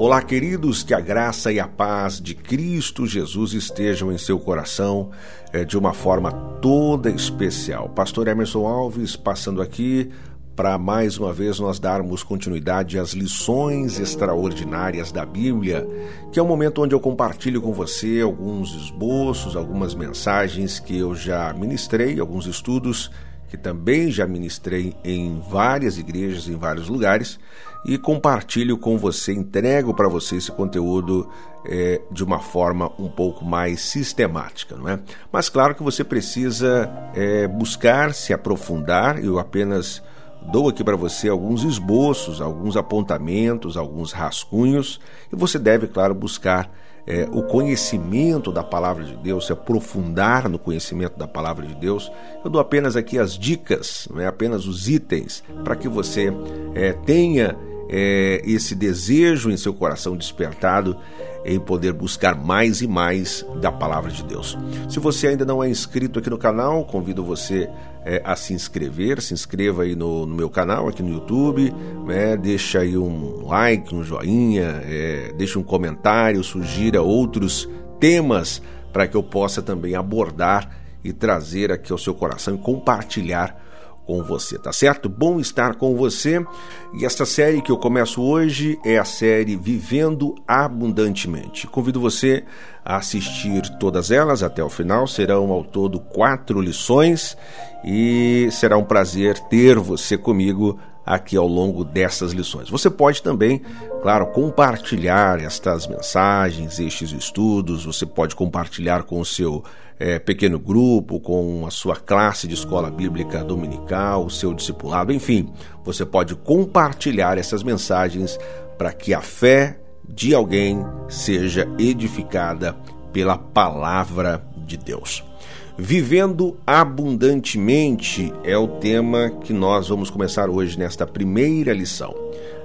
Olá, queridos, que a graça e a paz de Cristo Jesus estejam em seu coração é, de uma forma toda especial. Pastor Emerson Alves passando aqui para mais uma vez nós darmos continuidade às lições extraordinárias da Bíblia, que é o um momento onde eu compartilho com você alguns esboços, algumas mensagens que eu já ministrei, alguns estudos que também já ministrei em várias igrejas, em vários lugares, e compartilho com você, entrego para você esse conteúdo é, de uma forma um pouco mais sistemática, não é? Mas claro que você precisa é, buscar se aprofundar, eu apenas dou aqui para você alguns esboços, alguns apontamentos, alguns rascunhos, e você deve, claro, buscar é, o conhecimento da palavra de Deus, se aprofundar no conhecimento da palavra de Deus. Eu dou apenas aqui as dicas, não é apenas os itens, para que você é, tenha é, esse desejo em seu coração despertado em poder buscar mais e mais da palavra de Deus. Se você ainda não é inscrito aqui no canal, convido você é, a se inscrever, se inscreva aí no, no meu canal aqui no YouTube, né? deixa aí um like, um joinha, é, deixa um comentário, sugira outros temas para que eu possa também abordar e trazer aqui ao seu coração e compartilhar com você, tá certo? Bom estar com você. E esta série que eu começo hoje é a série Vivendo Abundantemente. Convido você a assistir todas elas até o final. Serão ao todo quatro lições e será um prazer ter você comigo aqui ao longo dessas lições. Você pode também, claro, compartilhar estas mensagens, estes estudos, você pode compartilhar com o seu é, pequeno grupo, com a sua classe de escola bíblica dominical, o seu discipulado, enfim, você pode compartilhar essas mensagens para que a fé de alguém seja edificada pela palavra de Deus. Vivendo abundantemente é o tema que nós vamos começar hoje nesta primeira lição.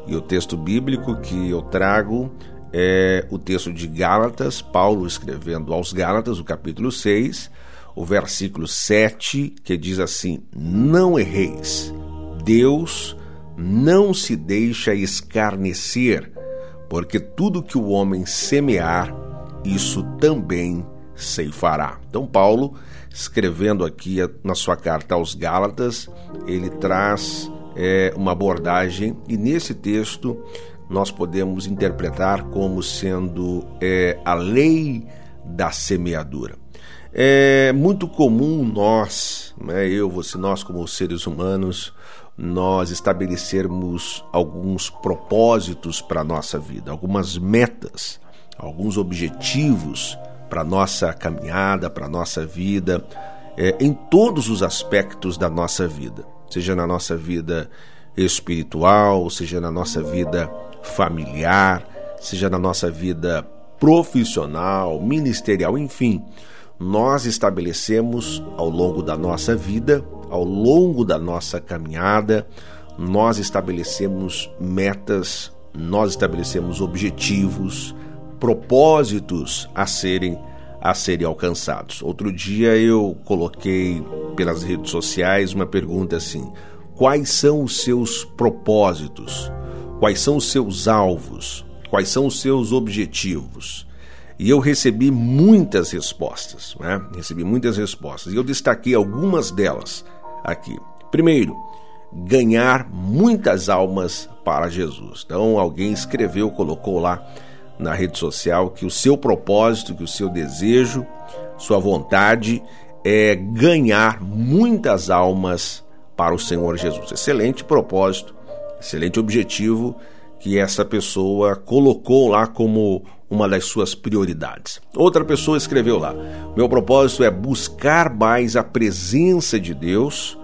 E o texto bíblico que eu trago é o texto de Gálatas, Paulo escrevendo aos Gálatas, o capítulo 6, o versículo 7, que diz assim: Não erreis, Deus não se deixa escarnecer, porque tudo que o homem semear, isso também ceifará. Então, Paulo escrevendo aqui na sua carta aos Gálatas, ele traz é, uma abordagem e nesse texto nós podemos interpretar como sendo é, a lei da semeadura. É muito comum nós, né, eu, você, nós como seres humanos, nós estabelecermos alguns propósitos para a nossa vida, algumas metas, alguns objetivos para nossa caminhada, para nossa vida, é, em todos os aspectos da nossa vida, seja na nossa vida espiritual, seja na nossa vida familiar, seja na nossa vida profissional, ministerial, enfim. Nós estabelecemos ao longo da nossa vida, ao longo da nossa caminhada, nós estabelecemos metas, nós estabelecemos objetivos, propósitos a serem a serem alcançados. Outro dia eu coloquei pelas redes sociais uma pergunta assim: quais são os seus propósitos? Quais são os seus alvos? Quais são os seus objetivos? E eu recebi muitas respostas, né? Recebi muitas respostas e eu destaquei algumas delas aqui. Primeiro, ganhar muitas almas para Jesus. Então, alguém escreveu, colocou lá na rede social que o seu propósito, que o seu desejo, sua vontade é ganhar muitas almas para o Senhor Jesus. Excelente propósito, excelente objetivo que essa pessoa colocou lá como uma das suas prioridades. Outra pessoa escreveu lá: Meu propósito é buscar mais a presença de Deus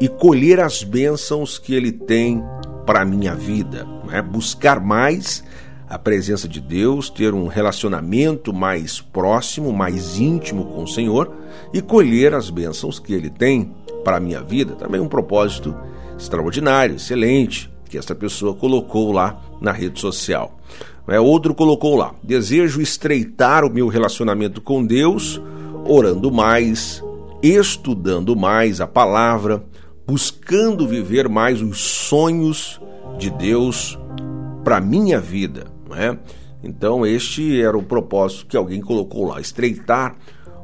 e colher as bênçãos que Ele tem para a minha vida. Né? Buscar mais a presença de Deus, ter um relacionamento mais próximo, mais íntimo com o Senhor e colher as bênçãos que Ele tem para a minha vida. Também um propósito extraordinário, excelente, que essa pessoa colocou lá na rede social. É, outro colocou lá: desejo estreitar o meu relacionamento com Deus, orando mais, estudando mais a palavra, buscando viver mais os sonhos de Deus para minha vida não é? Então, este era o propósito que alguém colocou lá: estreitar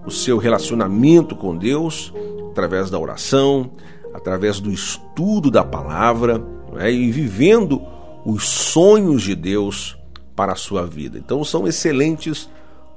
o seu relacionamento com Deus através da oração, através do estudo da palavra é? e vivendo os sonhos de Deus para a sua vida. Então, são excelentes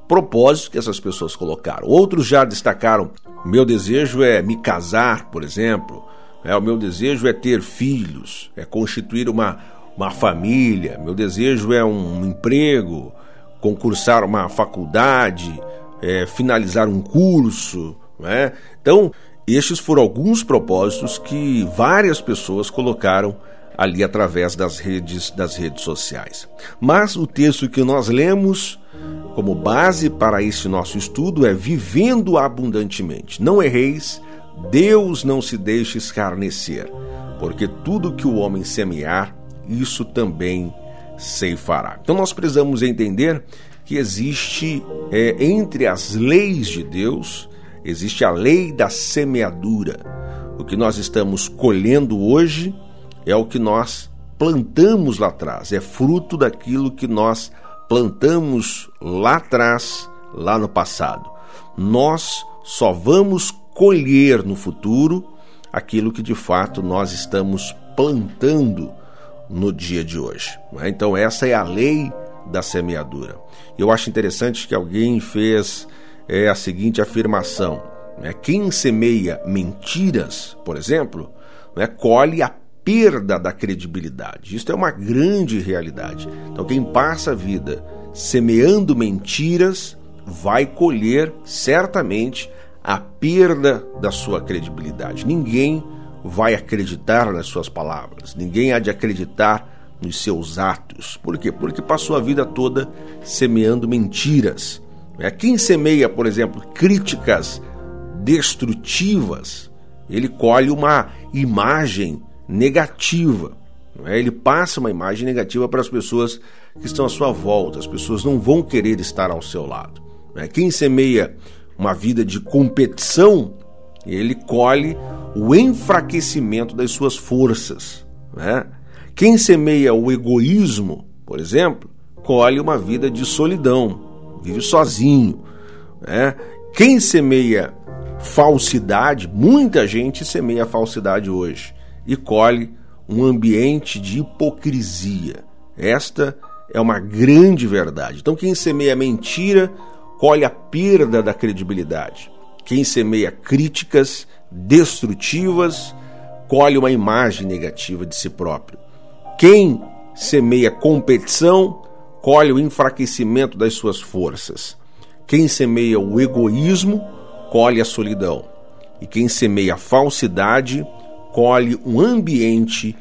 propósitos que essas pessoas colocaram. Outros já destacaram: meu desejo é me casar, por exemplo. É, o meu desejo é ter filhos, é constituir uma, uma família. Meu desejo é um emprego, concursar uma faculdade, é, finalizar um curso. Né? Então, estes foram alguns propósitos que várias pessoas colocaram ali através das redes das redes sociais. Mas o texto que nós lemos como base para esse nosso estudo é vivendo abundantemente. Não erreis, Deus não se deixe escarnecer, porque tudo que o homem semear, isso também ceifará. Então nós precisamos entender que existe é, entre as leis de Deus, existe a lei da semeadura. O que nós estamos colhendo hoje é o que nós plantamos lá atrás, é fruto daquilo que nós plantamos lá atrás, lá no passado. Nós só vamos colher no futuro aquilo que de fato nós estamos plantando no dia de hoje. É? Então, essa é a lei da semeadura. Eu acho interessante que alguém fez é, a seguinte afirmação: né? quem semeia mentiras, por exemplo, né, colhe a perda da credibilidade. Isso é uma grande realidade. Então, quem passa a vida semeando mentiras vai colher certamente a perda da sua credibilidade. Ninguém vai acreditar nas suas palavras, ninguém há de acreditar nos seus atos. Por quê? Porque passou a vida toda semeando mentiras. É, quem semeia, por exemplo, críticas destrutivas, ele colhe uma imagem negativa. É? Ele passa uma imagem negativa para as pessoas que estão à sua volta. As pessoas não vão querer estar ao seu lado. É? Quem semeia uma vida de competição, ele colhe o enfraquecimento das suas forças. Né? Quem semeia o egoísmo, por exemplo, colhe uma vida de solidão, vive sozinho. Né? Quem semeia falsidade, muita gente semeia falsidade hoje e colhe um ambiente de hipocrisia. Esta é uma grande verdade. Então, quem semeia mentira, colhe a perda da credibilidade. Quem semeia críticas destrutivas, colhe uma imagem negativa de si próprio. Quem semeia competição, colhe o enfraquecimento das suas forças. Quem semeia o egoísmo, colhe a solidão. E quem semeia a falsidade, colhe um ambiente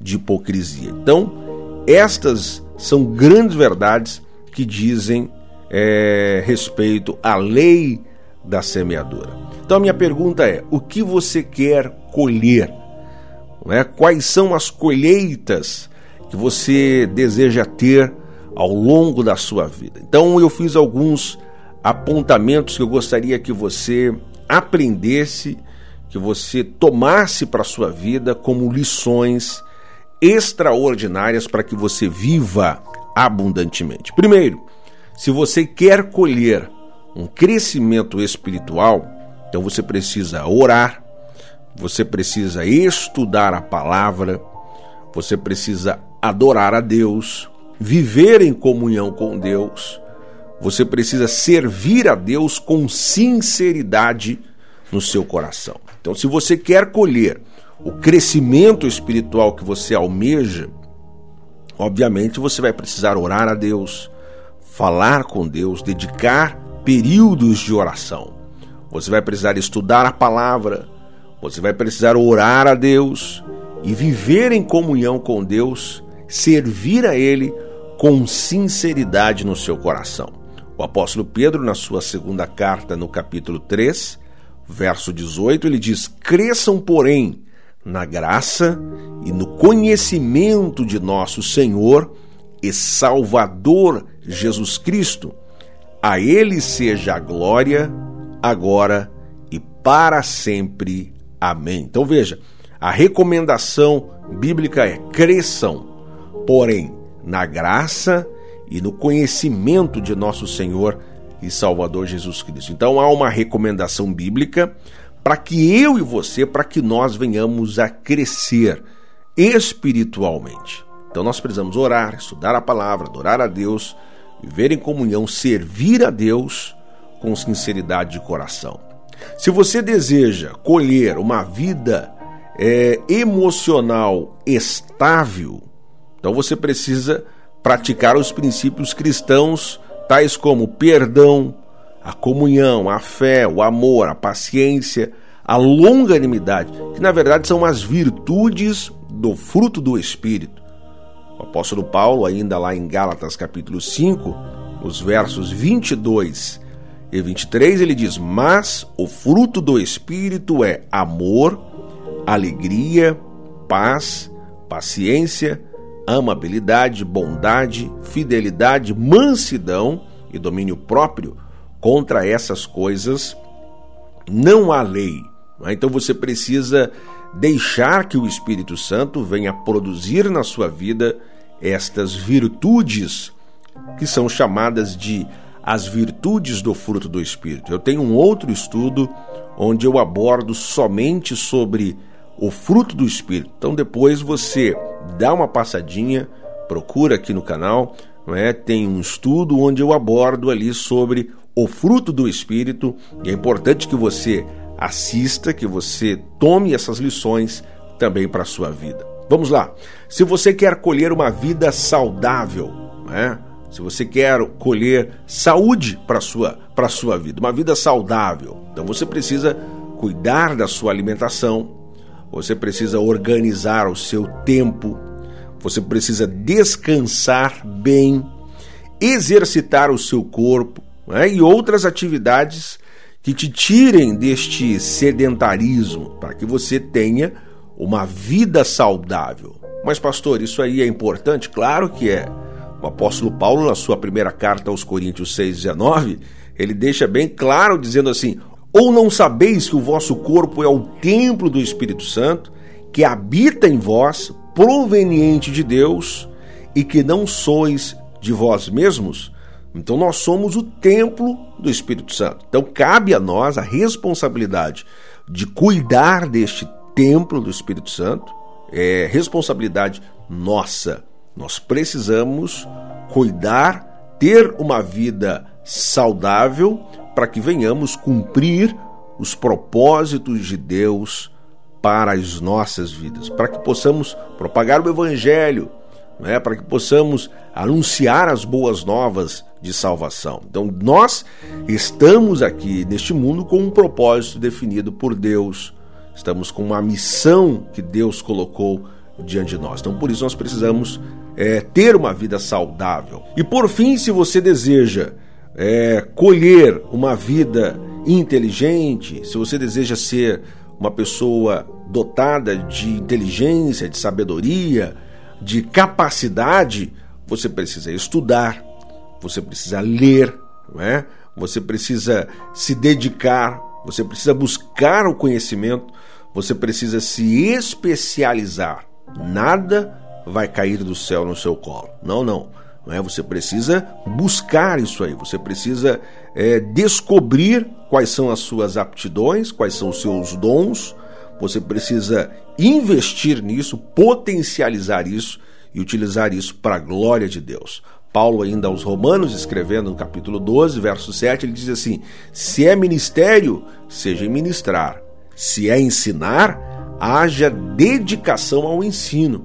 de hipocrisia. Então, estas são grandes verdades que dizem é, respeito à lei da semeadura. Então, minha pergunta é: o que você quer colher? É? Quais são as colheitas que você deseja ter ao longo da sua vida? Então, eu fiz alguns apontamentos que eu gostaria que você aprendesse que você tomasse para a sua vida como lições extraordinárias para que você viva abundantemente. Primeiro, se você quer colher um crescimento espiritual, então você precisa orar, você precisa estudar a palavra, você precisa adorar a Deus, viver em comunhão com Deus, você precisa servir a Deus com sinceridade no seu coração. Então, se você quer colher o crescimento espiritual que você almeja, obviamente você vai precisar orar a Deus, falar com Deus, dedicar períodos de oração. Você vai precisar estudar a palavra, você vai precisar orar a Deus e viver em comunhão com Deus, servir a Ele com sinceridade no seu coração. O apóstolo Pedro, na sua segunda carta, no capítulo 3, Verso 18, ele diz: Cresçam, porém, na graça e no conhecimento de nosso Senhor e Salvador Jesus Cristo. A Ele seja a glória, agora e para sempre. Amém. Então veja, a recomendação bíblica é: cresçam, porém, na graça e no conhecimento de nosso Senhor e Salvador Jesus Cristo. Então há uma recomendação bíblica para que eu e você, para que nós venhamos a crescer espiritualmente. Então nós precisamos orar, estudar a palavra, adorar a Deus, viver em comunhão, servir a Deus com sinceridade de coração. Se você deseja colher uma vida é, emocional estável, então você precisa praticar os princípios cristãos, tais como perdão, a comunhão, a fé, o amor, a paciência, a longanimidade, que na verdade são as virtudes do fruto do Espírito. O apóstolo Paulo, ainda lá em Gálatas capítulo 5, os versos 22 e 23, ele diz: Mas o fruto do Espírito é amor, alegria, paz, paciência, amabilidade, bondade, fidelidade, mansidão e domínio próprio. Contra essas coisas não há lei. Então você precisa deixar que o Espírito Santo venha produzir na sua vida estas virtudes que são chamadas de as virtudes do fruto do Espírito. Eu tenho um outro estudo onde eu abordo somente sobre o fruto do Espírito. Então depois você dá uma passadinha, procura aqui no canal, é? Tem um estudo onde eu abordo ali sobre o fruto do Espírito e é importante que você assista, que você tome essas lições também para a sua vida. Vamos lá. Se você quer colher uma vida saudável, né? se você quer colher saúde para a sua, a sua vida, uma vida saudável, então você precisa cuidar da sua alimentação, você precisa organizar o seu tempo, você precisa descansar bem, exercitar o seu corpo né? e outras atividades que te tirem deste sedentarismo, para que você tenha uma vida saudável. Mas, pastor, isso aí é importante? Claro que é. O apóstolo Paulo, na sua primeira carta aos Coríntios 6,19, ele deixa bem claro, dizendo assim: Ou não sabeis que o vosso corpo é o templo do Espírito Santo, que habita em vós, proveniente de Deus, e que não sois de vós mesmos? Então nós somos o templo do Espírito Santo. Então cabe a nós a responsabilidade de cuidar deste templo do Espírito Santo. É responsabilidade nossa. Nós precisamos cuidar, ter uma vida saudável para que venhamos cumprir os propósitos de Deus para as nossas vidas, para que possamos propagar o evangelho, né, para que possamos anunciar as boas novas de salvação. Então, nós estamos aqui neste mundo com um propósito definido por Deus, estamos com uma missão que Deus colocou diante de nós. Então, por isso, nós precisamos é, ter uma vida saudável. E por fim, se você deseja é, colher uma vida inteligente, se você deseja ser uma pessoa dotada de inteligência, de sabedoria, de capacidade, você precisa estudar, você precisa ler, não é? você precisa se dedicar, você precisa buscar o conhecimento, você precisa se especializar. Nada vai cair do céu no seu colo. Não, não. não é? Você precisa buscar isso aí, você precisa é, descobrir quais são as suas aptidões, quais são os seus dons, você precisa investir nisso, potencializar isso e utilizar isso para a glória de Deus. Paulo, ainda aos Romanos, escrevendo no capítulo 12, verso 7, ele diz assim: Se é ministério, seja ministrar. Se é ensinar, haja dedicação ao ensino.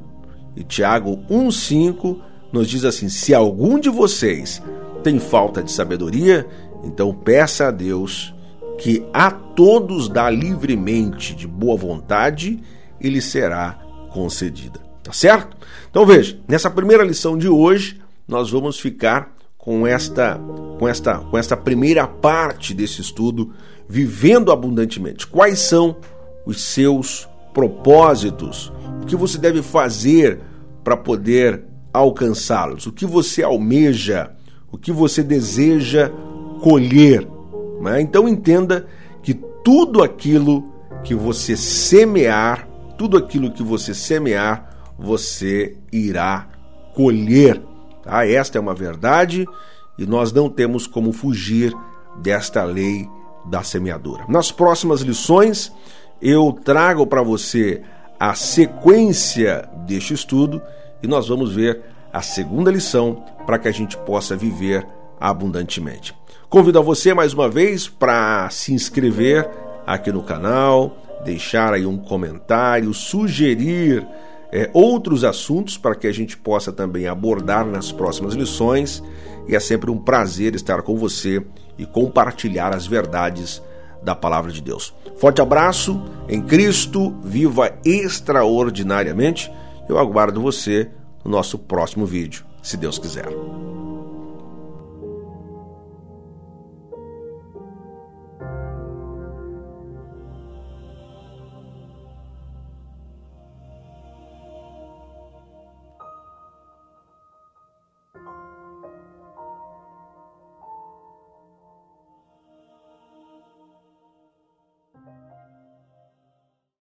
E Tiago 1,5 nos diz assim: Se algum de vocês tem falta de sabedoria, então peça a Deus que a todos dá livremente de boa vontade e lhe será concedida. Tá certo? Então veja, nessa primeira lição de hoje, nós vamos ficar com esta com esta com esta primeira parte desse estudo vivendo abundantemente. Quais são os seus propósitos? O que você deve fazer para poder alcançá-los? O que você almeja? O que você deseja colher né? Então entenda que tudo aquilo que você semear, tudo aquilo que você semear, você irá colher. Tá? Esta é uma verdade e nós não temos como fugir desta lei da semeadura. Nas próximas lições, eu trago para você a sequência deste estudo e nós vamos ver a segunda lição para que a gente possa viver abundantemente. Convido a você mais uma vez para se inscrever aqui no canal, deixar aí um comentário, sugerir é, outros assuntos para que a gente possa também abordar nas próximas lições. E é sempre um prazer estar com você e compartilhar as verdades da palavra de Deus. Forte abraço em Cristo, viva extraordinariamente. Eu aguardo você no nosso próximo vídeo, se Deus quiser.